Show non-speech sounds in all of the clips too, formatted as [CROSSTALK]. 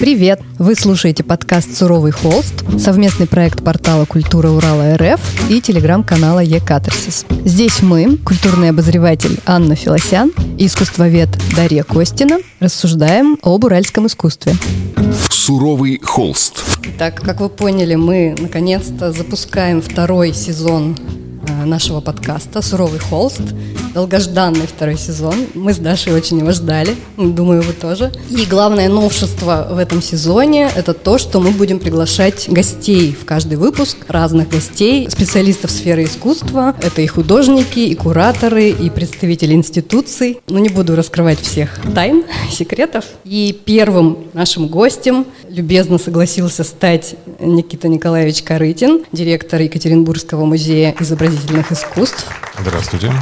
Привет! Вы слушаете подкаст «Суровый холст», совместный проект портала «Культура Урала РФ» и телеграм-канала «Е-Катарсис». Здесь мы, культурный обозреватель Анна Филосян и искусствовед Дарья Костина, рассуждаем об уральском искусстве. «Суровый холст». Так, как вы поняли, мы наконец-то запускаем второй сезон нашего подкаста «Суровый холст». Долгожданный второй сезон. Мы с Дашей очень его ждали. Думаю, вы тоже. И главное новшество в этом сезоне – это то, что мы будем приглашать гостей в каждый выпуск, разных гостей, специалистов сферы искусства. Это и художники, и кураторы, и представители институций. Но не буду раскрывать всех тайн, [LAUGHS] секретов. И первым нашим гостем любезно согласился стать Никита Николаевич Корытин, директор Екатеринбургского музея изобразительного изобразительных искусств. Здравствуйте.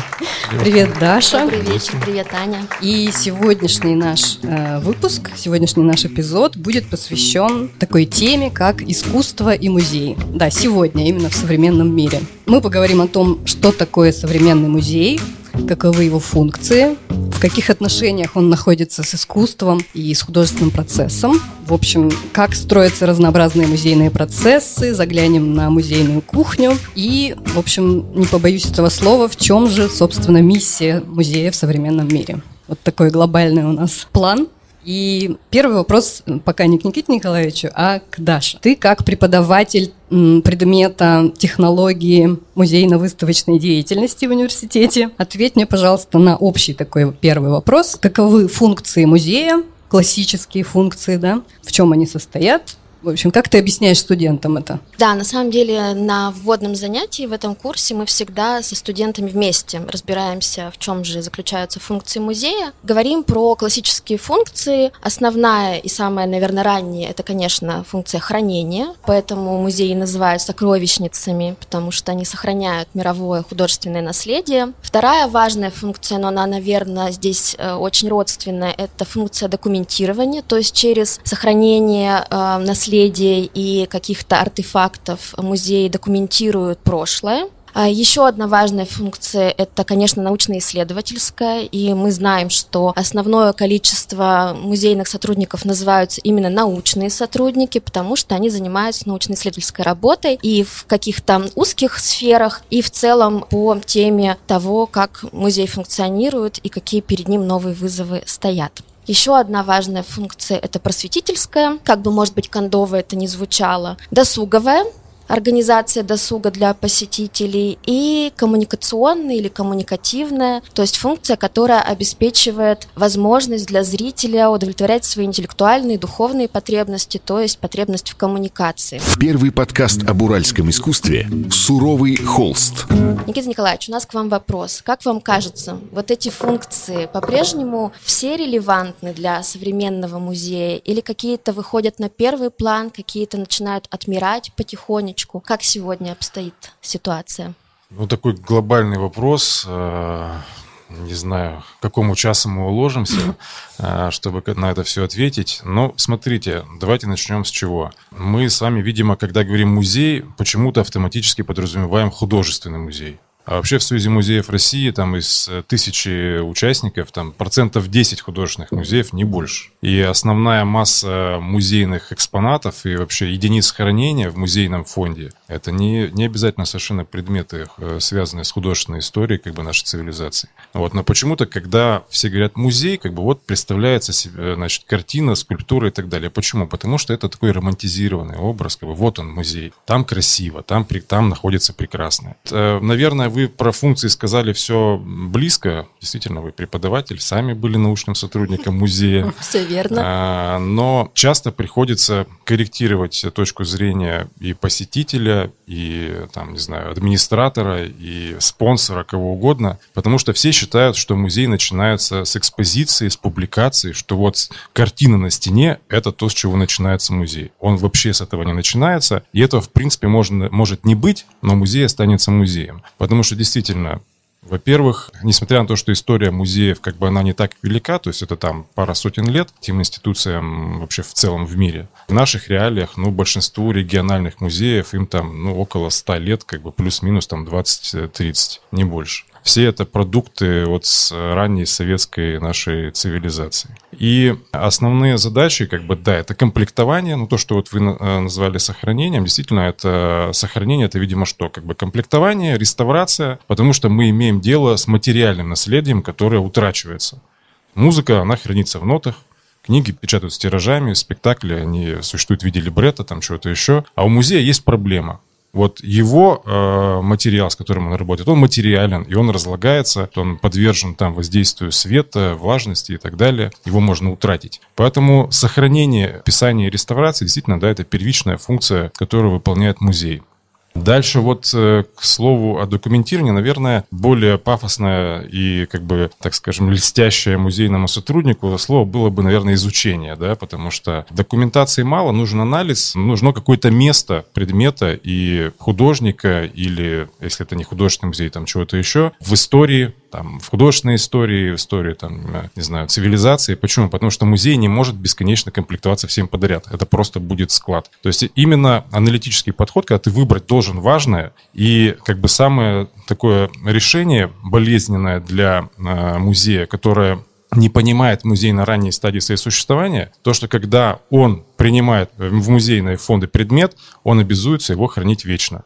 Привет, Даша. Добрый вечер, привет, Аня. И сегодняшний наш э, выпуск, сегодняшний наш эпизод будет посвящен такой теме, как искусство и музей. Да, сегодня, именно в современном мире. Мы поговорим о том, что такое современный музей, каковы его функции, в каких отношениях он находится с искусством и с художественным процессом. В общем, как строятся разнообразные музейные процессы, заглянем на музейную кухню и, в общем, не побоюсь этого слова, в чем же, собственно, миссия музея в современном мире. Вот такой глобальный у нас план – и первый вопрос пока не к Никите Николаевичу, а к Даше. Ты как преподаватель предмета технологии музейно-выставочной деятельности в университете, ответь мне, пожалуйста, на общий такой первый вопрос. Каковы функции музея, классические функции, да, в чем они состоят, в общем, как ты объясняешь студентам это? Да, на самом деле на вводном занятии в этом курсе мы всегда со студентами вместе разбираемся, в чем же заключаются функции музея. Говорим про классические функции. Основная и самая, наверное, ранняя – это, конечно, функция хранения. Поэтому музеи называют сокровищницами, потому что они сохраняют мировое художественное наследие. Вторая важная функция, но она, наверное, здесь э, очень родственная – это функция документирования, то есть через сохранение э, наследия наследия и каких-то артефактов музеи документируют прошлое. А еще одна важная функция – это, конечно, научно-исследовательская, и мы знаем, что основное количество музейных сотрудников называются именно научные сотрудники, потому что они занимаются научно-исследовательской работой и в каких-то узких сферах, и в целом по теме того, как музей функционирует и какие перед ним новые вызовы стоят. Еще одна важная функция – это просветительская, как бы, может быть, кондово это не звучало, досуговая, организация досуга для посетителей и коммуникационная или коммуникативная, то есть функция, которая обеспечивает возможность для зрителя удовлетворять свои интеллектуальные и духовные потребности, то есть потребность в коммуникации. Первый подкаст об уральском искусстве «Суровый холст». Никита Николаевич, у нас к вам вопрос. Как вам кажется, вот эти функции по-прежнему все релевантны для современного музея или какие-то выходят на первый план, какие-то начинают отмирать потихонечку? Потихонечку. Как сегодня обстоит ситуация? Ну, такой глобальный вопрос. Э, не знаю, к какому часу мы уложимся, [CLEARS THROAT] э, чтобы на это все ответить. Но смотрите, давайте начнем с чего. Мы с вами, видимо, когда говорим музей, почему-то автоматически подразумеваем художественный музей. А вообще в Союзе музеев России там из э, тысячи участников там процентов 10 художественных музеев, не больше. И основная масса музейных экспонатов и вообще единиц хранения в музейном фонде это не, не обязательно совершенно предметы, э, связанные с художественной историей как бы нашей цивилизации. Вот, но почему-то, когда все говорят музей, как бы вот представляется себе, значит, картина, скульптура и так далее. Почему? Потому что это такой романтизированный образ, как бы вот он музей, там красиво, там, там находится прекрасно. Э, наверное, вы про функции сказали все близко. Действительно, вы преподаватель, сами были научным сотрудником музея. [LAUGHS] Все верно. А, но часто приходится корректировать точку зрения и посетителя, и, там, не знаю, администратора, и спонсора, кого угодно, потому что все считают, что музей начинается с экспозиции, с публикации, что вот картина на стене — это то, с чего начинается музей. Он вообще с этого не начинается, и этого, в принципе, можно, может не быть, но музей останется музеем. Потому что что действительно во-первых, несмотря на то, что история музеев, как бы она не так велика, то есть это там пара сотен лет тем институциям вообще в целом в мире. В наших реалиях, ну, большинству региональных музеев, им там, ну, около 100 лет, как бы плюс-минус там 20-30, не больше. Все это продукты вот с ранней советской нашей цивилизации. И основные задачи, как бы, да, это комплектование, ну, то, что вот вы э, назвали сохранением, действительно, это сохранение, это, видимо, что, как бы комплектование, реставрация, потому что мы имеем дело с материальным наследием, которое утрачивается. Музыка, она хранится в нотах, книги печатают с тиражами, спектакли, они существуют в виде либретто, там чего-то еще. А у музея есть проблема. Вот его э, материал, с которым он работает, он материален, и он разлагается, он подвержен там воздействию света, влажности и так далее. Его можно утратить. Поэтому сохранение, писание и реставрация действительно, да, это первичная функция, которую выполняет музей. Дальше вот э, к слову о документировании, наверное, более пафосное и, как бы, так скажем, льстящее музейному сотруднику слово было бы, наверное, изучение, да, потому что документации мало, нужен анализ, нужно какое-то место предмета и художника или, если это не художественный музей, там чего-то еще, в истории там, в художественной истории, в истории, там, не знаю, цивилизации. Почему? Потому что музей не может бесконечно комплектоваться всем подряд. Это просто будет склад. То есть именно аналитический подход, когда ты выбрать должен важное, и как бы самое такое решение болезненное для э, музея, которое не понимает музей на ранней стадии своего существования, то, что когда он принимает в музейные фонды предмет, он обязуется его хранить вечно.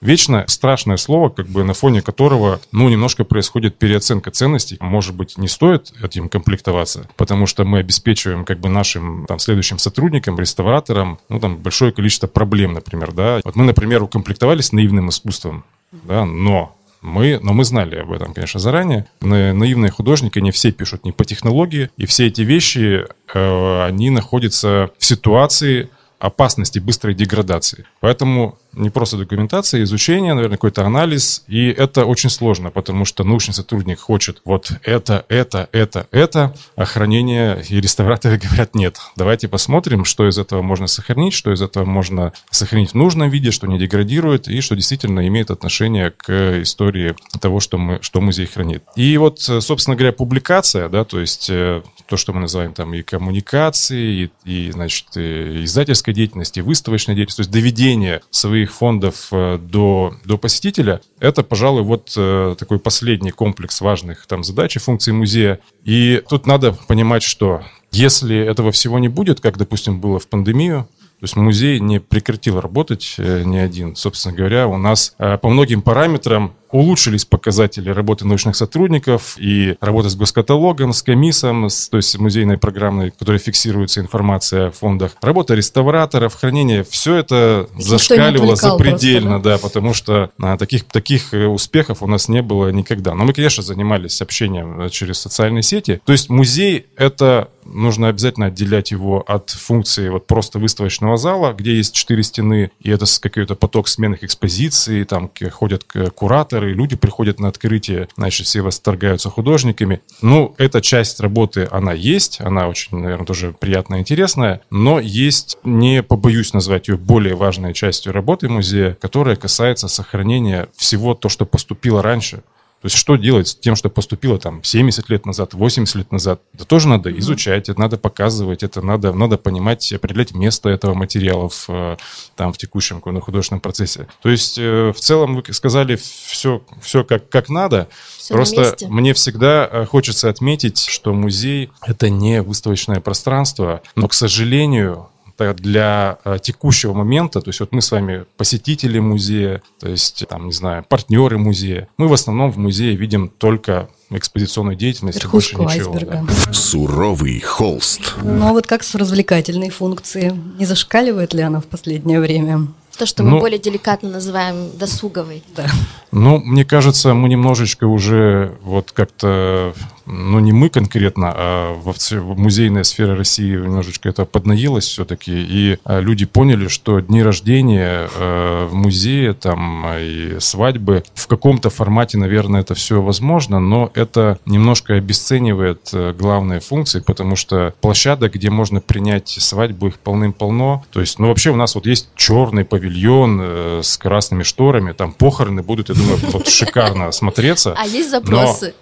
Вечно страшное слово, как бы на фоне которого, ну, немножко происходит переоценка ценностей. Может быть, не стоит этим комплектоваться, потому что мы обеспечиваем как бы нашим там следующим сотрудникам, реставраторам, ну, там большое количество проблем, например, да. Вот мы, например, укомплектовались наивным искусством, да, но мы, но мы знали об этом, конечно, заранее. Наивные художники, не все пишут не по технологии, и все эти вещи, э, они находятся в ситуации опасности быстрой деградации. Поэтому не просто документация, изучение, наверное, какой-то анализ. И это очень сложно, потому что научный сотрудник хочет вот это, это, это, это, а хранение и реставраторы говорят нет. Давайте посмотрим, что из этого можно сохранить, что из этого можно сохранить в нужном виде, что не деградирует и что действительно имеет отношение к истории того, что, мы, что музей хранит. И вот, собственно говоря, публикация, да, то есть э, то, что мы называем там и коммуникации, и, и значит, и издательской деятельности, и выставочной деятельности, то есть доведение своих фондов э, до, до посетителя, это, пожалуй, вот э, такой последний комплекс важных там задач и функций музея. И тут надо понимать, что если этого всего не будет, как, допустим, было в пандемию, то есть музей не прекратил работать э, ни один. Собственно говоря, у нас по многим параметрам улучшились показатели работы научных сотрудников и работы с госкаталогом, с комиссом, с, то есть музейной программой, которая фиксируется информация о фондах, работа реставраторов, хранение, все это Никто зашкаливало запредельно, просто, да? да, потому что а, таких, таких э, успехов у нас не было никогда. Но мы, конечно, занимались общением э, через социальные сети. То есть музей — это нужно обязательно отделять его от функции вот просто выставочного зала, где есть четыре стены, и это какой-то поток сменных экспозиций, там ходят кураторы, люди приходят на открытие, значит, все восторгаются художниками. Ну, эта часть работы, она есть, она очень, наверное, тоже приятная интересная, но есть, не побоюсь назвать ее более важной частью работы музея, которая касается сохранения всего то, что поступило раньше. То есть что делать с тем, что поступило там 70 лет назад, 80 лет назад? Это тоже надо изучать, это надо показывать, это надо, надо понимать, определять место этого материала в, э, там, в текущем художественном процессе. То есть э, в целом вы сказали все, все как, как надо. Все Просто мне всегда э, хочется отметить, что музей — это не выставочное пространство, но, к сожалению, для э, текущего момента, то есть вот мы с вами посетители музея, то есть там, не знаю, партнеры музея, мы в основном в музее видим только экспозиционную деятельность Верхушку больше ничего. Айсберга. Да. Суровый холст. Ну а вот как с развлекательной функцией? Не зашкаливает ли она в последнее время? То, что мы ну, более деликатно называем досуговой. Да. Ну, мне кажется, мы немножечко уже вот как-то ну не мы конкретно, а в, в музейная сфера России немножечко это поднаелось все-таки, и а, люди поняли, что дни рождения э, в музее, там, и свадьбы, в каком-то формате, наверное, это все возможно, но это немножко обесценивает главные функции, потому что площадок, где можно принять свадьбу, их полным-полно, то есть, ну, вообще у нас вот есть черный павильон э, с красными шторами, там похороны будут, я думаю, вот шикарно смотреться. А есть запросы?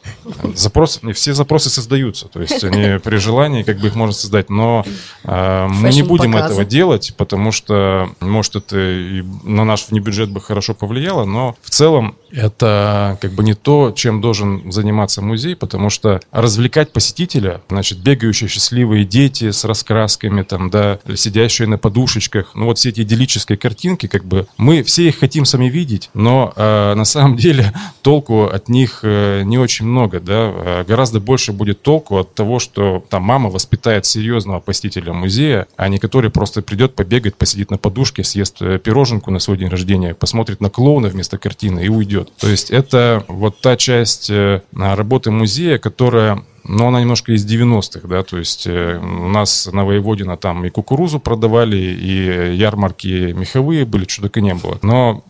Запросов не все запросы создаются, то есть они [LAUGHS] при желании как бы их можно создать, но э, мы не будем показы. этого делать, потому что, может, это и на наш внебюджет бы хорошо повлияло, но в целом это как бы не то, чем должен заниматься музей, потому что развлекать посетителя, значит, бегающие счастливые дети с раскрасками, там, да, сидящие на подушечках, ну вот все эти идиллические картинки, как бы мы все их хотим сами видеть, но э, на самом [LAUGHS] деле толку от них э, не очень много, да, Э, гораздо больше будет толку от того, что там мама воспитает серьезного посетителя музея, а не который просто придет, побегает, посидит на подушке, съест э, пироженку на свой день рождения, посмотрит на клоуна вместо картины и уйдет. То есть это вот та часть э, работы музея, которая но она немножко из 90-х, да, то есть э, у нас на Воеводина там и кукурузу продавали, и ярмарки меховые были, только не было. Но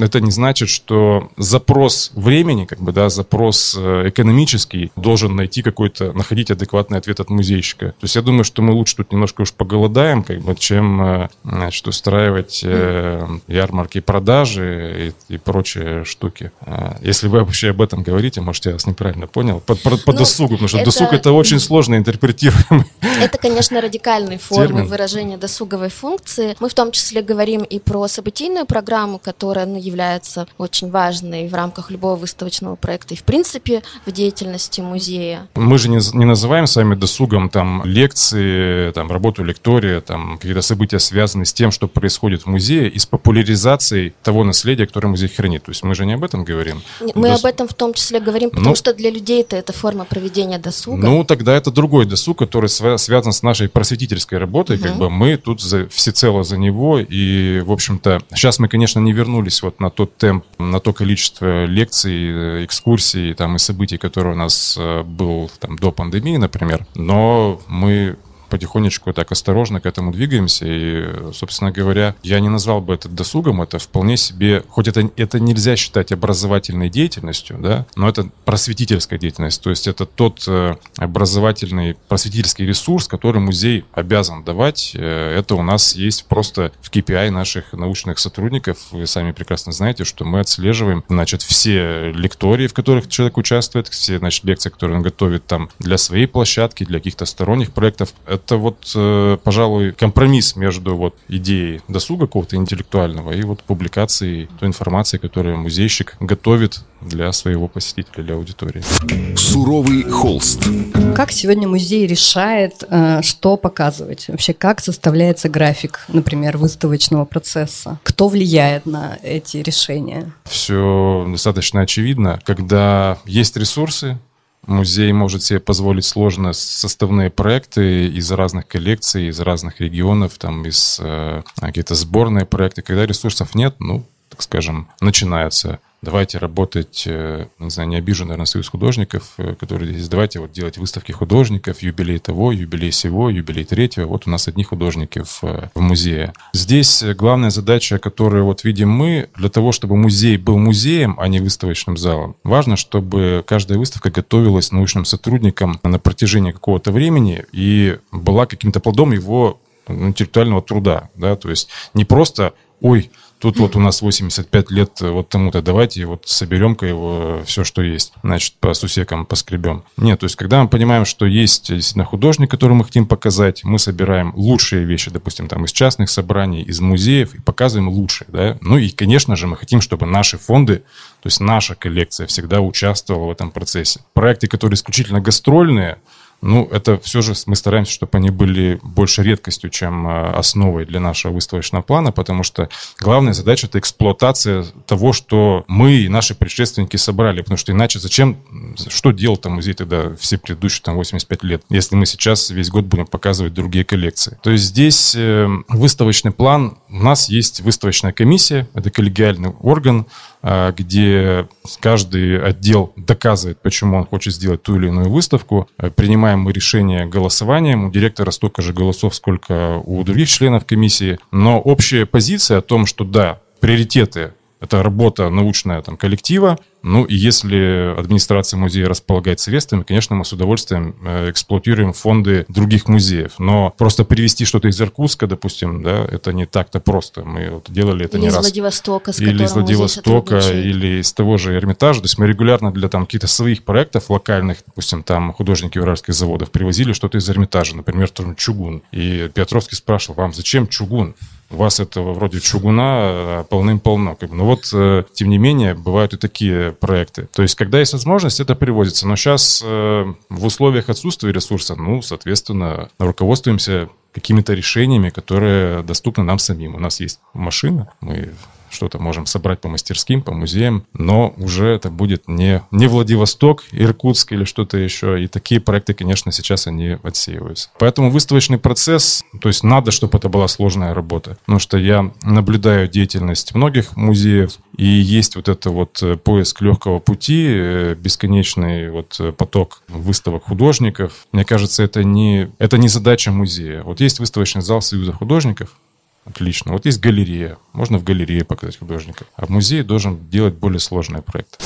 это не значит, что запрос времени, как бы, да, запрос э, экономический должен найти какой-то, находить адекватный ответ от музейщика. То есть я думаю, что мы лучше тут немножко уж поголодаем, как бы, чем, э, значит, устраивать ярмарки продажи и, и прочие штуки. А если вы вообще об этом говорите, может, я вас неправильно понял, по, по, по Ну, досугу, потому что это- досуг это очень сложно интерпретируемый. Это, конечно, радикальные формы Термин. выражения досуговой функции. Мы в том числе говорим и про событийную программу, которая ну, является очень важной в рамках любого выставочного проекта и, в принципе, в деятельности музея. Мы же не, не называем с вами досугом там лекции, там работу лектория, там какие-то события, связанные с тем, что происходит в музее, и с популяризацией того наследия, которое музей хранит. То есть мы же не об этом говорим. Мы Дос- об этом в том числе говорим, потому Ну- что для людей это форма проведения досуга. Ну, тогда это другой досуг, который свя- связан с нашей просветительской работой. Как бы мы тут за, всецело за него. И, в общем-то, сейчас мы, конечно, не вернулись вот на тот темп, на то количество лекций, э, экскурсий там, и событий, которые у нас э, был там, до пандемии, например. Но мы потихонечку так осторожно к этому двигаемся. И, собственно говоря, я не назвал бы это досугом, это вполне себе, хоть это, это нельзя считать образовательной деятельностью, да, но это просветительская деятельность. То есть это тот э, образовательный, просветительский ресурс, который музей обязан давать. Э, Это у нас есть просто в KPI наших научных сотрудников. Вы сами прекрасно знаете, что мы отслеживаем, значит, все лектории, в которых человек участвует, все, значит, лекции, которые он готовит там для своей площадки, для каких-то сторонних проектов. Это вот, э, пожалуй, компромисс между вот идеей досуга какого-то интеллектуального и вот публикацией той информации, которую музейщик готовит для своего посетителя, для аудитории. Суровый холст. Как сегодня музей решает, э, что показывать? Вообще, как составляется график, например, выставочного процесса? Кто влияет на эти решения? Все достаточно очевидно. Когда есть ресурсы, музей может себе позволить сложно составные проекты из разных коллекций, из разных регионов, там из э, какие-то сборные проекты. Когда ресурсов нет, ну, так скажем, начинается давайте работать, э, не знаю, не обижу, наверное, союз художников, э, которые здесь, давайте вот делать выставки художников, юбилей того, юбилей сего, юбилей третьего, вот у нас одни художники в, э, в музее. Здесь главная задача, которую вот видим мы, для того, чтобы музей был музеем, а не выставочным залом, важно, чтобы каждая выставка готовилась научным сотрудникам на протяжении какого-то времени и была каким-то плодом его ну, интеллектуального труда, да, то есть не просто, ой, Тут вот у нас 85 лет э, вот тому-то, давайте вот соберем-ка его все, что есть. Значит, по сусекам поскребем. Нет, то есть когда мы понимаем, что есть действительно художник, который мы хотим показать, мы собираем лучшие вещи, допустим, там из частных собраний, из музеев, и показываем лучшие, да. Ну и, конечно же, мы хотим, чтобы наши фонды, то есть наша коллекция всегда участвовала в этом процессе. Проекты, которые исключительно гастрольные, ну, это все же мы стараемся, чтобы они были больше редкостью, чем э, основой для нашего выставочного плана, потому что главная задача — это эксплуатация того, что мы и наши предшественники собрали, потому что иначе зачем, что делал там музей тогда все предыдущие там 85 лет, если мы сейчас весь год будем показывать другие коллекции. То есть здесь э, выставочный план, у нас есть выставочная комиссия, это коллегиальный орган, где каждый отдел доказывает, почему он хочет сделать ту или иную выставку. Э, Принимаем мы решение голосованием. У директора столько же голосов, сколько у других членов комиссии. Но общая позиция о том, что да, приоритеты Это работа научная там, коллектива. Ну и если администрация музея располагает средствами, конечно, мы с удовольствием э, эксплуатируем фонды других музеев. Но просто перевести что-то из Иркутска, допустим, да, это не так-то просто. Мы вот делали это или не из раз. Владивостока, с или из Владивостока, или из того же Эрмитажа. То есть мы регулярно для там каких-то своих проектов локальных, допустим, там художники уральских заводов привозили что-то из Эрмитажа, например, там чугун. И Петровский спрашивал, вам зачем чугун? У вас этого вроде чугуна э, полным-полно. Как бы. Но вот, э, тем не менее, бывают и такие проекты. То есть, когда есть возможность, это привозится. Но сейчас в условиях отсутствия ресурса, ну, соответственно, руководствуемся какими-то решениями, которые доступны нам самим. У нас есть машина, мы что-то можем собрать по мастерским, по музеям, но уже это будет не, не Владивосток, Иркутск или что-то еще. И такие проекты, конечно, сейчас они отсеиваются. Поэтому выставочный процесс, то есть надо, чтобы это была сложная работа. Потому что я наблюдаю деятельность многих музеев, и есть вот это вот э, поиск легкого пути, э, бесконечный вот э, поток выставок художников. Мне кажется, это не, это не задача музея. Вот есть выставочный зал Союза художников, Отлично. Вот есть галерея. Можно в галерее показать художника. А музей должен делать более сложные проекты.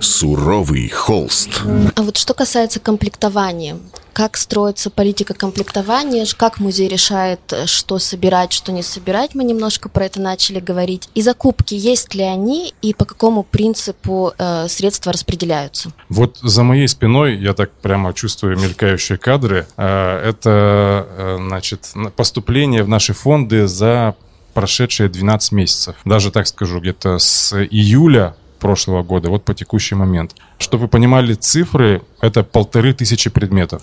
Суровый холст. А вот что касается комплектования, как строится политика комплектования, как музей решает, что собирать, что не собирать, мы немножко про это начали говорить. И закупки, есть ли они и по какому принципу э, средства распределяются? Вот за моей спиной, я так прямо чувствую мелькающие кадры, э, это, э, значит, поступление в наши фонды за прошедшие 12 месяцев. Даже так скажу, где-то с июля прошлого года, вот по текущий момент. Чтобы вы понимали цифры, это полторы тысячи предметов.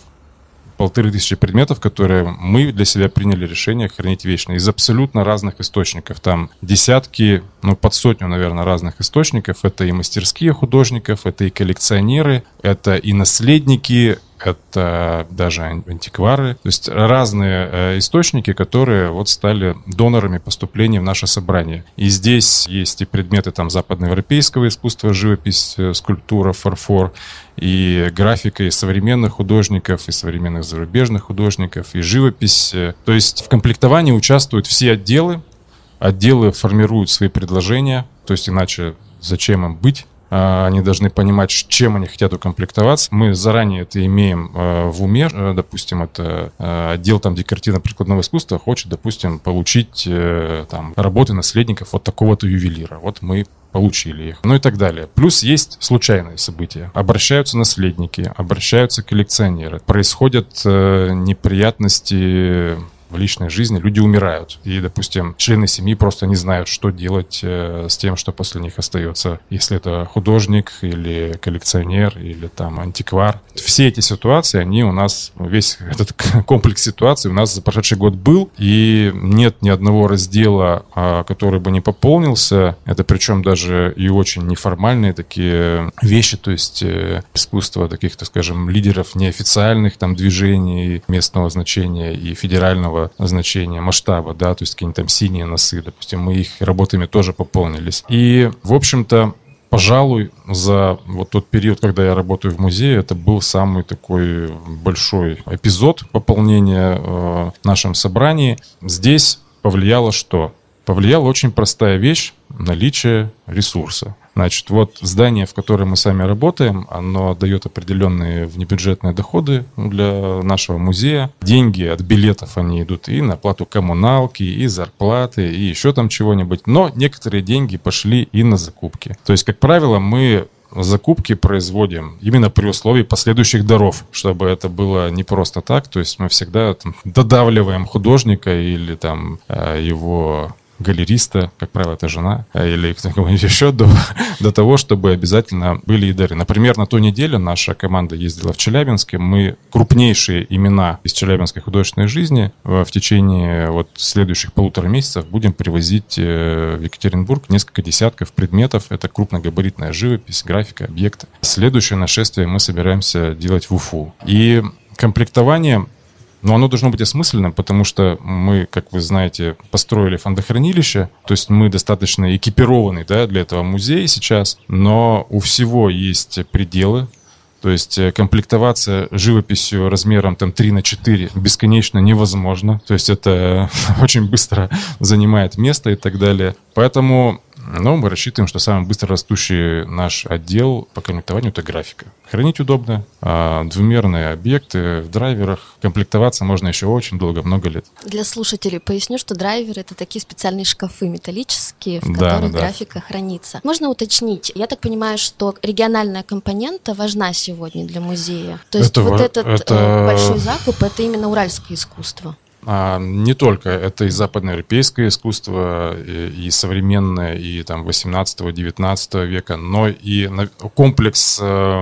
Полторы тысячи предметов, которые мы для себя приняли решение хранить вечно. Из абсолютно разных источников. Там десятки, ну под сотню, наверное, разных источников. Это и мастерские художников, это и коллекционеры, это и наследники, это даже антиквары, то есть разные э, источники, которые вот стали донорами поступления в наше собрание. И здесь есть и предметы там западноевропейского искусства, живопись, э, скульптура, фарфор, и графика и современных художников, и современных зарубежных художников, и живопись. То есть в комплектовании участвуют все отделы, отделы формируют свои предложения, то есть иначе зачем им быть они должны понимать, чем они хотят укомплектоваться. Мы заранее это имеем а, в уме. Э, допустим, это а, отдел там декоративно-прикладного искусства хочет, допустим, получить э, там работы наследников вот такого-то ювелира. Вот мы получили их, ну и так далее. Плюс есть случайные события. Обращаются наследники, обращаются коллекционеры. Происходят э, неприятности в личной жизни люди умирают. И, допустим, члены семьи просто не знают, что делать э, с тем, что после них остается. Если это художник или коллекционер или там антиквар. Все эти ситуации, они у нас, весь [LAUGHS] этот комплекс ситуаций у нас за прошедший год был. И нет ни одного раздела, а, который бы не пополнился. Это причем даже и очень неформальные такие вещи, то есть э, искусство таких, так скажем, лидеров неофициальных там движений местного значения и федерального значения, масштаба, да, то есть какие-нибудь там синие носы, допустим, мы их работами тоже пополнились. И, в общем-то, пожалуй, за вот тот период, когда я работаю в музее, это был самый такой большой эпизод пополнения э, в нашем собрании. Здесь повлияло что? Повлияла очень простая вещь – наличие ресурса. Значит, вот здание, в котором мы сами работаем, оно дает определенные внебюджетные доходы для нашего музея. Деньги от билетов, они идут и на плату коммуналки, и зарплаты, и еще там чего-нибудь. Но некоторые деньги пошли и на закупки. То есть, как правило, мы закупки производим именно при условии последующих даров, чтобы это было не просто так. То есть мы всегда там, додавливаем художника или там э, его галериста, как правило, это жена, а, или кто-нибудь [LAUGHS] еще, до, до того, чтобы обязательно были и дары. Например, на ту неделю наша команда ездила в Челябинске, мы крупнейшие имена из челябинской художественной жизни в течение вот следующих полутора месяцев будем привозить э, в Екатеринбург несколько десятков предметов. Это крупногабаритная живопись, графика, объекты. Следующее нашествие мы собираемся делать в Уфу. И комплектование но оно должно быть осмысленным, потому что мы, как вы знаете, построили фондохранилище, то есть мы достаточно экипированы да, для этого музея сейчас, но у всего есть пределы, то есть э, комплектоваться живописью размером там 3 на 4 бесконечно невозможно. То есть это [LAUGHS] очень быстро занимает место и так далее. Поэтому Но мы рассчитываем, что самый быстро растущий наш отдел по комплектованию – это графика. Хранить удобно, а двумерные объекты в драйверах. Комплектоваться можно еще очень долго, много лет. Для слушателей поясню, что драйверы – это такие специальные шкафы металлические, в да, которых да. графика хранится. Можно уточнить? Я так понимаю, что региональная компонента важна сегодня для музея. То есть это, вот этот это... Э, большой закуп – это именно уральское искусство. А, не только это и западноевропейское искусство, и, и современное, и там 18-19 века, но и комплекс э,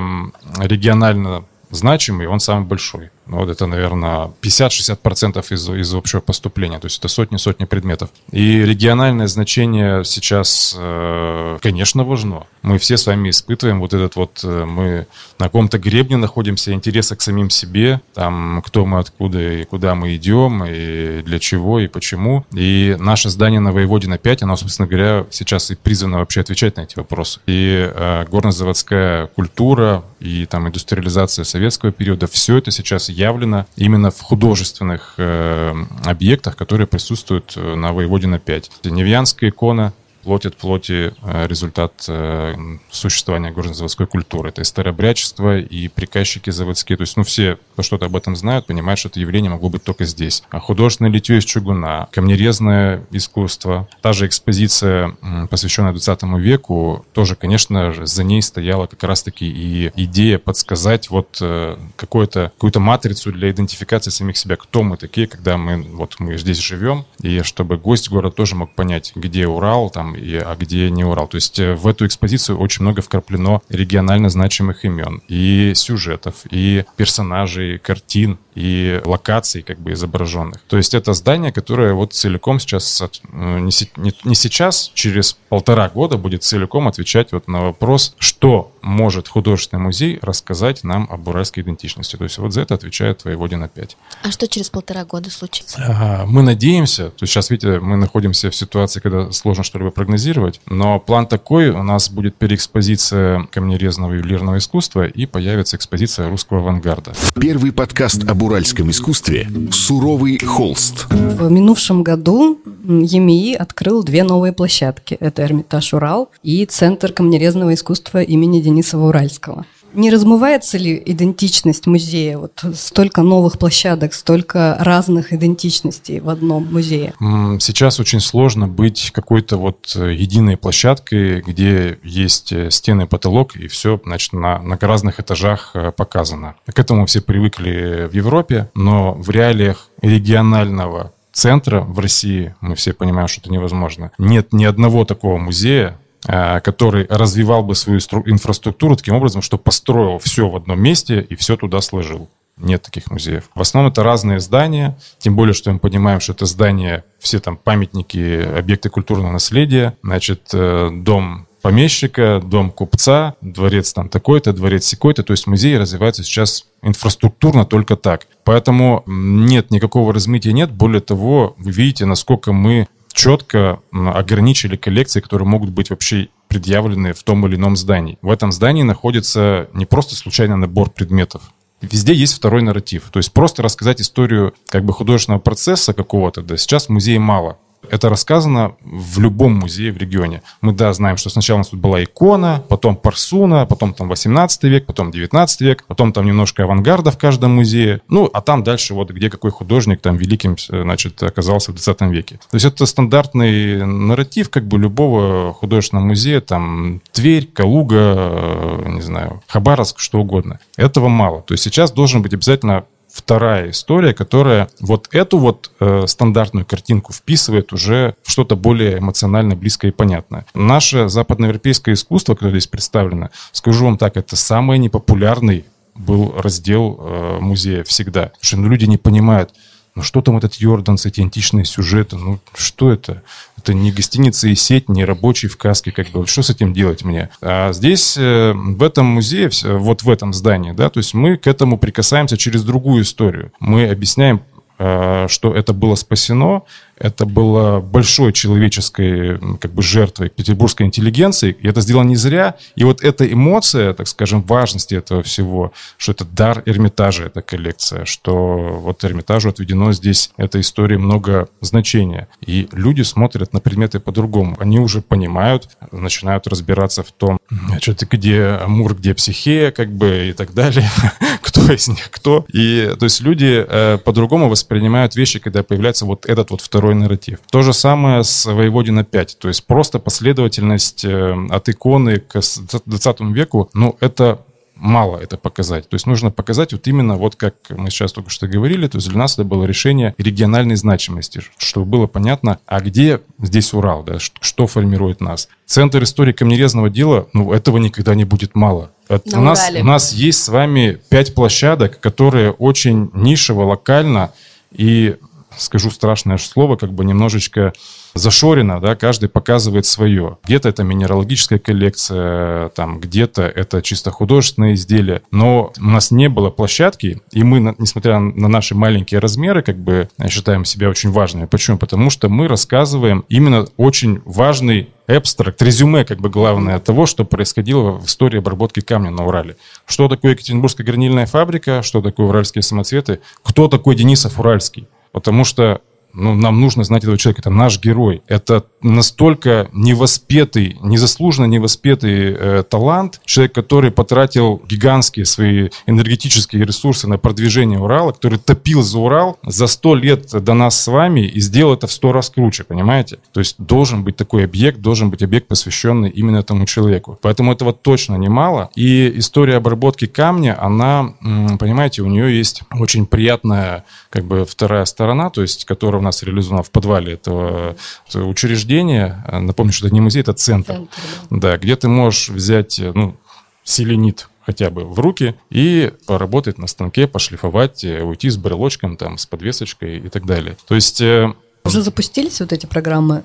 регионально значимый, он самый большой. Ну, вот это, наверное, 50-60% из, из общего поступления. То есть это сотни-сотни предметов. И региональное значение сейчас, э, конечно, важно. Мы все с вами испытываем вот этот вот, э, мы на каком-то гребне находимся, интереса к самим себе, там, кто мы, откуда и куда мы идем, и для чего, и почему. И наше здание на Воеводина 5, оно, собственно говоря, сейчас и призвано вообще отвечать на эти вопросы. И э, горнозаводская культура, и там индустриализация советского периода, все это сейчас явлено именно в художественных э, объектах, которые присутствуют э, на Воеводина 5. Невьянская икона, плоть от плоти э, результат э, существования горнозаводской культуры. Это и старобрячество, и приказчики заводские. То есть, ну, все, кто что-то об этом знают, понимают, что это явление могло быть только здесь. А художественное литье из чугуна, камнерезное искусство. Та же экспозиция, посвященная 20 веку, тоже, конечно за ней стояла как раз-таки и идея подсказать вот э, какую-то какую-то матрицу для идентификации самих себя, кто мы такие, когда мы вот мы здесь живем, и чтобы гость города тоже мог понять, где Урал, там, и, а где не Урал. То есть э, в эту экспозицию очень много вкраплено регионально значимых имен, и сюжетов, и персонажей, картин, и локаций как бы изображенных. То есть это здание, которое вот целиком сейчас, э, не, сейчас, через полтора года будет целиком отвечать вот на вопрос, что может художественный музей рассказать нам об уральской идентичности. То есть вот за это отвечает Воеводин опять. А что через полтора года случится? А, мы надеемся, то есть сейчас, видите, мы находимся в ситуации, когда сложно что-либо прогнозировать, но план такой, у нас будет переэкспозиция камнерезного ювелирного искусства и появится экспозиция русского авангарда. Первый подкаст об уральском искусстве «Суровый холст». В минувшем году ЕМИ открыл две новые площадки. Это Эрмитаж Урал и Центр камнерезного искусства имени Денисова Уральского. Не размывается ли идентичность музея? Вот столько новых площадок, столько разных идентичностей в одном музее. Сейчас очень сложно быть какой-то вот э, единой площадкой, где есть э, стены, потолок, и все, значит, на, на разных этажах э, показано. К этому все привыкли в Европе, но в реалиях регионального центра в России, мы все понимаем, что это невозможно. Нет ни одного такого музея, который развивал бы свою инфраструктуру таким образом, что построил все в одном месте и все туда сложил. Нет таких музеев. В основном это разные здания, тем более, что мы понимаем, что это здания, все там памятники, объекты культурного наследия. Значит, э, дом помещика, дом купца, дворец там такой-то, дворец секой-то. То есть музей развивается сейчас инфраструктурно только так. Поэтому нет, никакого размытия нет. Более того, вы видите, насколько мы четко ограничили коллекции, которые могут быть вообще предъявлены в том или ином здании. В этом здании находится не просто случайный набор предметов, Везде есть второй нарратив. То есть просто рассказать историю как бы художественного процесса какого-то, да, сейчас в музее мало. Это рассказано в любом музее в регионе. Мы, да, знаем, что сначала у нас тут была икона, потом парсуна, потом там 18 век, потом 19 век, потом там немножко авангарда в каждом музее. Ну, а там дальше вот где какой художник там великим, значит, оказался в 20 веке. То есть это стандартный нарратив как бы любого художественного музея, там Тверь, Калуга, э, не знаю, Хабаровск, что угодно. Этого мало. То есть сейчас должен быть обязательно вторая история, которая вот эту вот э, стандартную картинку вписывает уже в что-то более эмоционально близкое и понятное. Наше западноевропейское искусство, которое здесь представлено, скажу вам так, это самый непопулярный был раздел э, музея всегда. Потому что ну, люди не понимают, ну что там этот Йорданс, эти античные сюжеты, ну что это? Это не гостиница и сеть, не рабочий в каске, как бы, что с этим делать мне? А здесь, э, в этом музее, вот в этом здании, да, то есть мы к этому прикасаемся через другую историю. Мы объясняем, что это было спасено, Это было большой человеческой как бы жертвой петербургской интеллигенции. И это сделано не зря. И вот эта эмоция, так скажем, важности этого всего, что это дар Эрмитажа, эта коллекция, что вот Эрмитажу отведено здесь этой истории много значения. И люди смотрят на предметы по-другому. Они уже понимают, начинают разбираться в том, что-то где Амур, где Психея, как бы и так далее. [LAUGHS] из них кто. И то есть люди э, по-другому воспринимают вещи, когда появляется вот этот вот второй нарратив. То же самое с Воеводина 5. То есть просто последовательность э, от иконы к 20 веку, ну, это мало это показать. То есть нужно показать вот именно вот как мы сейчас только что говорили, то есть для нас это было решение региональной значимости, чтобы было понятно, а где здесь Урал, да, что формирует нас. Центр истории камнерезного дела, ну, этого никогда не будет мало. у, нас, у нас есть с вами пять площадок, которые очень нишево, локально и, скажу страшное слово, как бы немножечко зашорено, да, каждый показывает свое. Где-то это минералогическая коллекция, там, где-то это чисто художественное изделие, но у нас не было площадки, и мы, несмотря на наши маленькие размеры, как бы считаем себя очень важными. Почему? Потому что мы рассказываем именно очень важный абстракт, резюме, как бы главное, того, что происходило в истории обработки камня на Урале. Что такое Екатеринбургская гранильная фабрика, что такое уральские самоцветы, кто такой Денисов Уральский. Потому что ну, нам нужно знать этого человека, это наш герой. Это настолько невоспетый, незаслуженно невоспетый э, талант, человек, который потратил гигантские свои энергетические ресурсы на продвижение Урала, который топил за Урал за сто лет до нас с вами и сделал это в сто раз круче, понимаете? То есть должен быть такой объект, должен быть объект, посвященный именно этому человеку. Поэтому этого точно немало. И история обработки камня, она, понимаете, у нее есть очень приятная как бы вторая сторона, то есть которая у нас реализована в подвале этого учреждения. Напомню, что это не музей, это центр. центр да. да, где ты можешь взять, ну, селенит хотя бы в руки и поработать на станке, пошлифовать, уйти с брелочком, там, с подвесочкой и так далее. То есть... Э, Уже запустились вот эти программы?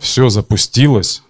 Все запустилось.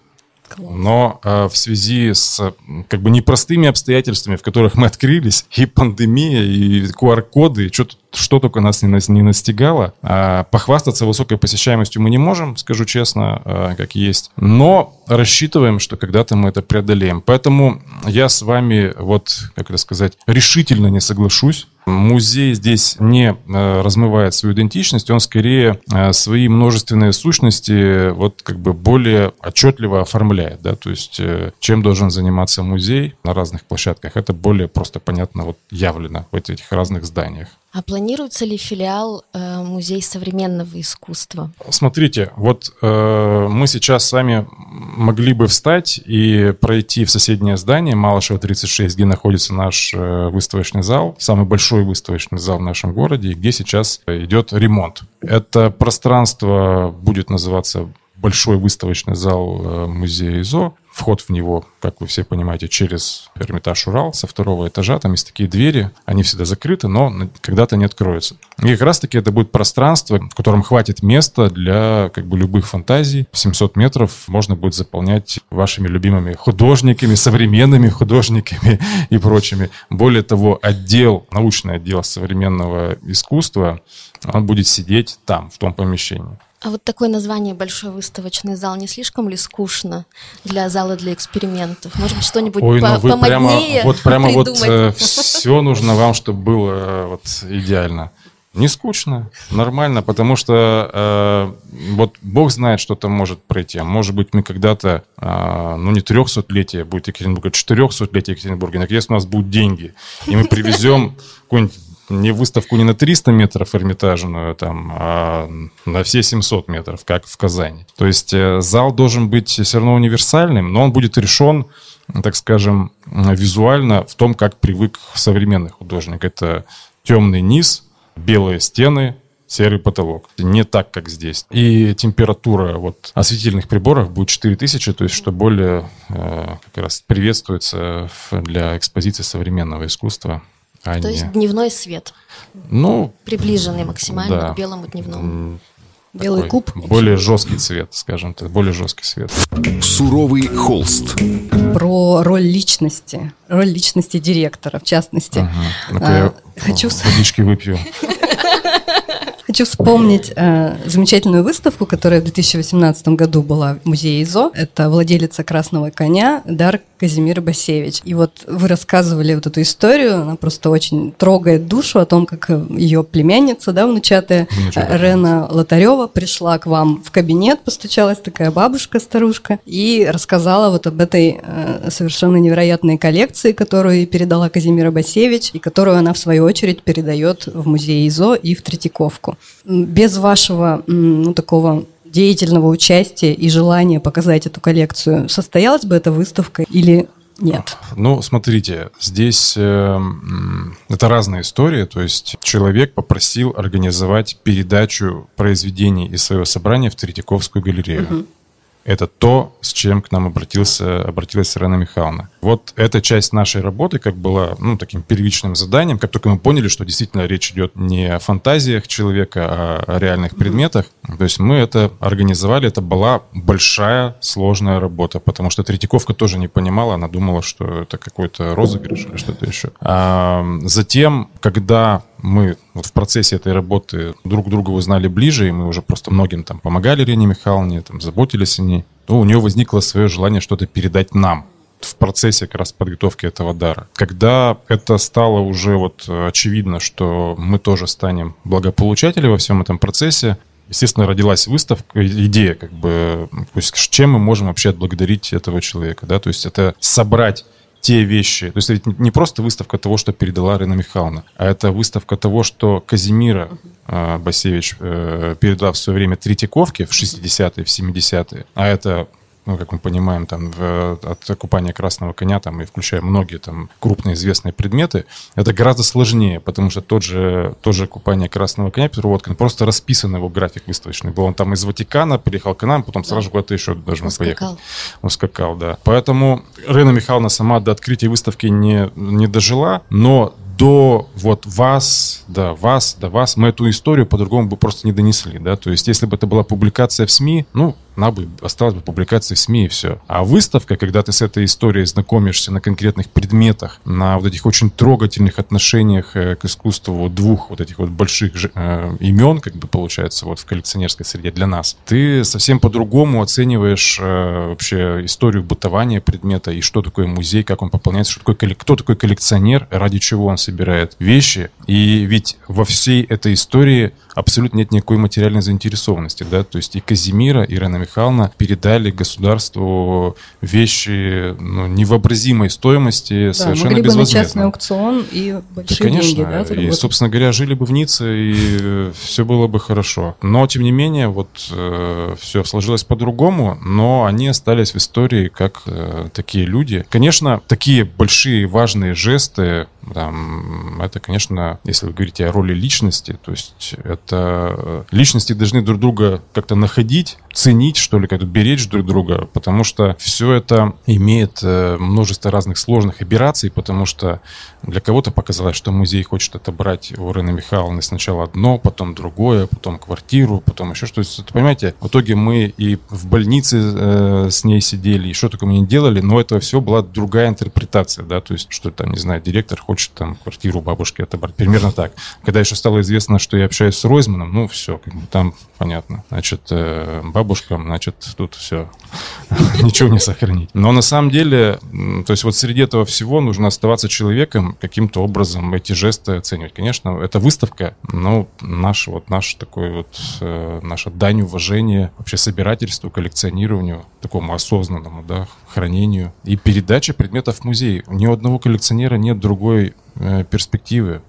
Но э, в связи с как бы непростыми обстоятельствами, в которых мы открылись, и пандемия, и QR-коды, и что, что только нас не, не настигало, э, похвастаться высокой посещаемостью мы не можем, скажу честно, э, как есть. Но рассчитываем, что когда-то мы это преодолеем. Поэтому я с вами, вот, как это сказать, решительно не соглашусь Музей здесь не э, размывает свою идентичность, он скорее э, свои множественные сущности вот как бы более отчетливо оформляет, да, то есть э, чем должен заниматься музей на разных площадках, это более просто понятно вот явлено в этих разных зданиях. А планируется ли филиал э, Музей современного искусства? Смотрите, вот э, мы сейчас с вами могли бы встать и пройти в соседнее здание Малышева 36, где находится наш э, выставочный зал, самый большой выставочный зал в нашем городе, где сейчас идет ремонт. Это пространство будет называться большой выставочный зал э, музея ИЗО. Вход в него, как вы все понимаете, через Эрмитаж Урал со второго этажа. Там есть такие двери, они всегда закрыты, но когда-то не откроются. И как раз-таки это будет пространство, в котором хватит места для как бы любых фантазий. 700 метров можно будет заполнять вашими любимыми художниками, современными художниками [LAUGHS] и прочими. Более того, отдел, научный отдел современного искусства, он будет сидеть там, в том помещении. А вот такое название «Большой выставочный зал» не слишком ли скучно для зала для экспериментов? Может быть, что-нибудь Ой, по ну вы прямо, вот прямо вот э, все нужно вам, чтобы было э, вот идеально. Не скучно, нормально, потому что э, вот Бог знает, что там может пройти. А может быть, мы когда-то, э, ну не 300-летие будет Екатеринбурга, а 400-летие Екатеринбурга, наконец у нас будут деньги, и мы привезем [LAUGHS] какой-нибудь не выставку не на 300 метров эрмитажную, там, а на все 700 метров, как в Казани. То есть э, зал должен быть все равно универсальным, но он будет решен, так скажем, визуально в том, как привык современный художник. Это темный низ, белые стены, серый потолок. Не так, как здесь. И температура вот осветительных приборов будет 4000, то есть что более э, как раз приветствуется для экспозиции современного искусства. А То есть дневной свет. Ну, приближенный максимально да. к белому дневному. Белый куб. Более жесткий цвет, скажем так, более жесткий цвет. Суровый холст. Про роль личности, роль личности директора, в частности. Ага. Ну-ка а, я хочу... водички выпью. [LAUGHS] хочу вспомнить э, замечательную выставку, которая в 2018 году была в музее ИЗО. Это владелица «Красного коня» Дар Казимира Басевич. И вот вы рассказывали вот эту историю, она просто очень трогает душу о том, как ее племянница, да, внучатая, внучатая Рена Лотарева пришла к вам в кабинет, постучалась такая бабушка, старушка, и рассказала вот об этой э, совершенно невероятной коллекции, которую передала Казимира Басевич, и которую она, в свою очередь, передает в музей ИЗО и в Третьяковку. Без вашего, ну, такого деятельного участия и желания показать эту коллекцию, состоялась бы эта выставка или нет. Ну, смотрите, здесь э, это разная история. То есть человек попросил организовать передачу произведений из своего собрания в Третьяковскую галерею. Угу. Это то, с чем к нам обратился, обратилась Ирина Михайловна. Вот эта часть нашей работы как была ну, таким первичным заданием, как только мы поняли, что действительно речь идет не о фантазиях человека, а о реальных предметах. То есть мы это организовали, это была большая, сложная работа, потому что Третьяковка тоже не понимала, она думала, что это какой-то розыгрыш или что-то еще. А затем, когда мы вот в процессе этой работы друг друга узнали ближе, и мы уже просто многим там помогали Ирине Михайловне, там, заботились о ней, то у нее возникло свое желание что-то передать нам в процессе как раз подготовки этого дара. Когда это стало уже вот очевидно, что мы тоже станем благополучателями во всем этом процессе, естественно, родилась выставка, идея, как бы, то есть, чем мы можем вообще отблагодарить этого человека, да, то есть это собрать те вещи. То есть это не просто выставка того, что передала Ирина Михайловна, а это выставка того, что Казимира э, Басевич э, передала в свое время Третьяковке в 60-е, в 70-е. А это ну, как мы понимаем, там, в, от окупания красного коня, там, и включая многие там крупные известные предметы, это гораздо сложнее, потому что тот же, тот же окупание красного коня Петр Водкин просто расписан его график выставочный был. Он там из Ватикана приехал к нам, потом сразу куда-то еще должен поехать. Он скакал, да. Поэтому Рена Михайловна сама до открытия выставки не, не дожила, но до вот вас, да, вас, до вас, мы эту историю по-другому бы просто не донесли, да, то есть если бы это была публикация в СМИ, ну, она бы осталась бы публикация в СМИ и все. А выставка, когда ты с этой историей знакомишься на конкретных предметах, на вот этих очень трогательных отношениях э, к искусству вот двух вот этих вот больших э, имен, как бы получается, вот в коллекционерской среде для нас, ты совсем по-другому оцениваешь э, вообще историю бытования предмета и что такое музей, как он пополняется, что такое, кто такой коллекционер, ради чего он собирает вещи. И ведь во всей этой истории абсолютно нет никакой материальной заинтересованности, да, то есть и Казимира, и Ирина Михайловна передали государству вещи ну, невообразимой стоимости, да, совершенно могли безвозмездно. бы частный аукцион и большие да, конечно, деньги, да, и, собственно говоря, жили бы в Ницце, и все было бы хорошо. Но, тем не менее, вот э, все сложилось по-другому, но они остались в истории как э, такие люди. Конечно, такие большие важные жесты, там, это, конечно, если вы говорите о роли личности, то есть это э, личности должны друг друга как-то находить, ценить, что ли, как-то беречь друг друга, потому что все это имеет э, множество разных сложных операций, потому что для кого-то показалось, что музей хочет отобрать у Рыны Михайловны сначала одно, потом другое, потом квартиру, потом еще что-то. Понимаете, в итоге мы и в больнице э, с ней сидели, и что только мы не делали, но это все была другая интерпретация, да, то есть, что там, не знаю, директор хочет там квартиру бабушки отобрать. Примерно так. Когда еще стало известно, что я общаюсь с Ройзманом, ну, все, как бы там понятно. Значит, э, бабушкам, значит, тут все, [LAUGHS] ничего не сохранить. Но на самом деле, то есть вот среди этого всего нужно оставаться человеком, каким-то образом эти жесты оценивать. Конечно, это выставка, но наш вот наш такой вот, э, наша дань уважения вообще собирательству, коллекционированию, такому осознанному, да, хранению и передаче предметов в музей. Ни у одного коллекционера нет другой э, перспективы.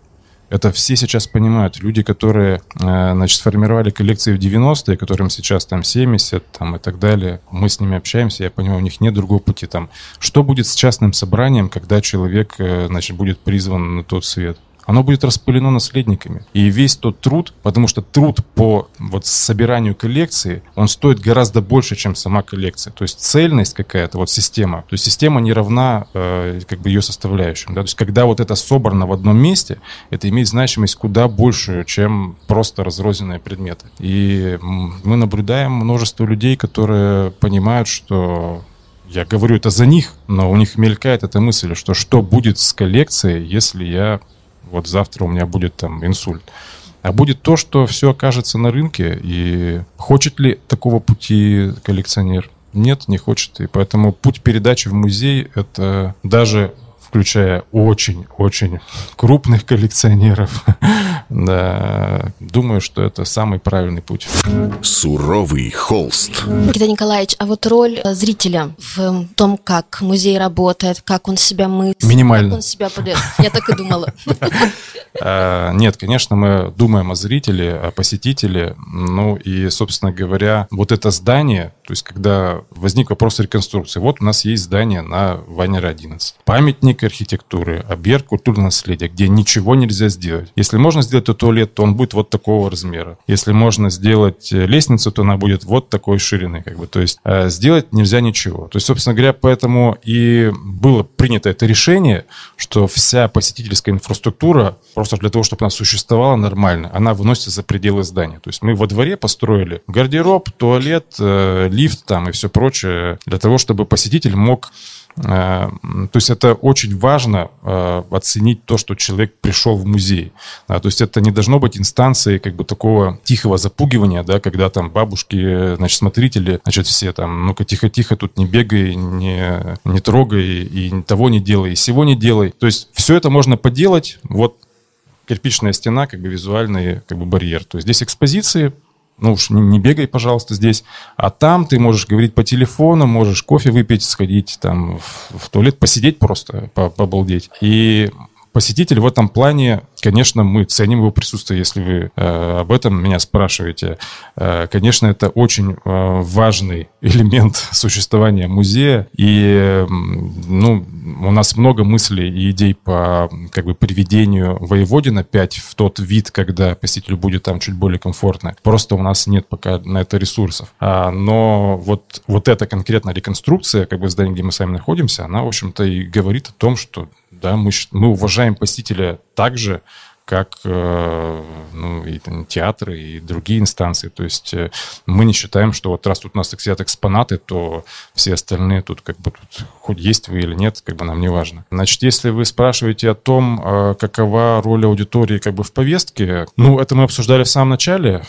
Это все сейчас понимают. Люди, которые, э, значит, сформировали коллекции в 90-е, которым сейчас там 70 там, и так далее, мы с ними общаемся, я понимаю, у них нет другого пути. Там, что будет с частным собранием, когда человек, э, значит, будет призван на тот свет? Оно будет распылено наследниками. И весь тот труд, потому что труд по вот собиранию коллекции, он стоит гораздо больше, чем сама коллекция. То есть цельность какая-то, вот система. То есть система не равна э, как бы ее составляющим. Да? То есть когда вот это собрано в одном месте, это имеет значимость куда большую, чем просто разрозненные предметы. И мы наблюдаем множество людей, которые понимают, что я говорю это за них, но у них мелькает эта мысль, что что будет с коллекцией, если я вот завтра у меня будет там инсульт. а будет то, что все окажется на рынке. И хочет ли такого пути коллекционер? Нет, не хочет. И поэтому путь передачи в музей — это даже включая очень-очень крупных коллекционеров. [LAUGHS] да, думаю, что это самый правильный путь. Суровый холст. Никита Николаевич, а вот роль э, зрителя в том, как музей работает, как он себя мыслит, Минимально. как он себя подает. Я так и думала. [LAUGHS] А, нет, конечно, мы думаем о зрителе, о посетителе. Ну и, собственно говоря, вот это здание, то есть когда возник вопрос реконструкции, вот у нас есть здание на Вайнера 11. Памятник архитектуры, объект культурного наследия, где ничего нельзя сделать. Если можно сделать туалет, то он будет вот такого размера. Если можно сделать э, лестницу, то она будет вот такой ширины. Как бы. То есть э, сделать нельзя ничего. То есть, собственно говоря, поэтому и было принято это решение, что вся посетительская инфраструктура просто для того, чтобы она существовала нормально, она выносится за пределы здания. То есть мы во дворе построили гардероб, туалет, э, лифт там и все прочее для того, чтобы посетитель мог Э, то есть это очень важно э, оценить то, что человек пришел в музей. То есть это не должно быть инстанцией как бы такого тихого запугивания, да, когда там бабушки, значит, смотрители, значит, все там, ну-ка тихо-тихо, тут не бегай, не, не трогай, и того не делай, и всего не делай. То есть все это можно поделать, вот кирпичная стена, как бы визуальный как бы барьер. То есть здесь экспозиции, ну уж не, не бегай, пожалуйста, здесь. А там ты можешь говорить по телефону, можешь кофе выпить, сходить там в, в туалет, посидеть просто, побалдеть. И посетитель в этом плане, конечно, мы ценим его присутствие, если вы э, об этом меня спрашиваете. Э, конечно, это очень э, важный [LAUGHS] элемент существования музея. И ну, у нас много мыслей и идей по как бы приведению Воеводина 5 в тот вид, когда посетителю будет там чуть более комфортно. Просто у нас нет пока на это ресурсов. А, но вот, вот эта конкретная реконструкция, как бы здание, где мы сами находимся, она, в общем-то, и говорит о том, что да, мы, мы уважаем посетителя так же, как э, ну, и там, театры и другие инстанции. То есть э, мы не считаем, что вот раз тут у нас сидят экспонаты, то все остальные тут как бы тут хоть есть вы или нет, как бы нам не важно. Значит, если вы спрашиваете о том, э, какова роль аудитории как бы в повестке, ну, это мы обсуждали в самом начале.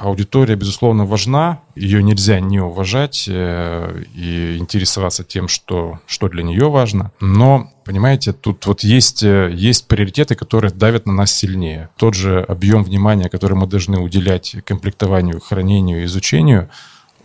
Аудитория, безусловно, важна, ее нельзя не уважать и интересоваться тем, что, что для нее важно. Но Понимаете, тут вот есть, э, есть приоритеты, которые давят на нас сильнее. Тот же объем внимания, который мы должны уделять комплектованию, хранению, изучению,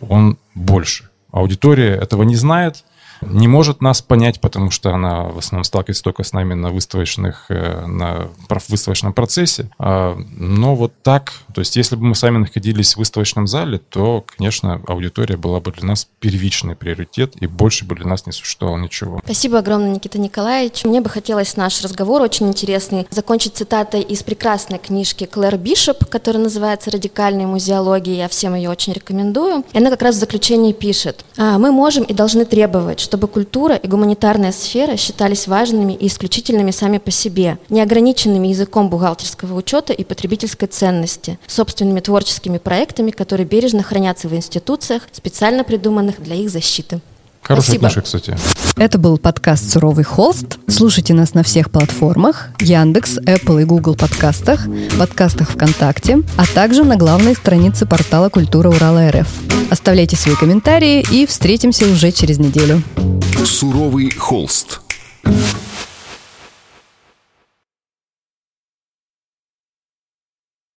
он больше. Аудитория этого не знает, не может нас понять, потому что она в основном сталкивается только с нами на выставочных, э, на выставочном процессе. А, но вот так, то есть если бы мы сами находились в выставочном зале, то, конечно, аудитория была бы для нас первичный приоритет, и больше бы для нас не существовало ничего. Спасибо огромное, Никита Николаевич. Мне бы хотелось наш разговор очень интересный закончить цитатой из прекрасной книжки Клэр Бишоп, которая называется «Радикальная музеология». Я всем ее очень рекомендую. И она как раз в заключении пишет. «А, «Мы можем и должны требовать, чтобы культура и гуманитарная сфера считались важными и исключительными сами по себе, не ограниченными языком бухгалтерского учета и потребительской ценности, собственными творческими проектами, которые бережно хранятся в институциях, специально придуманных для их защиты. Хорошая книжка, кстати. Это был подкаст «Суровый холст». Слушайте нас на всех платформах. Яндекс, Apple и Google подкастах, подкастах ВКонтакте, а также на главной странице портала «Культура Урала РФ». Оставляйте свои комментарии и встретимся уже через неделю. «Суровый холст».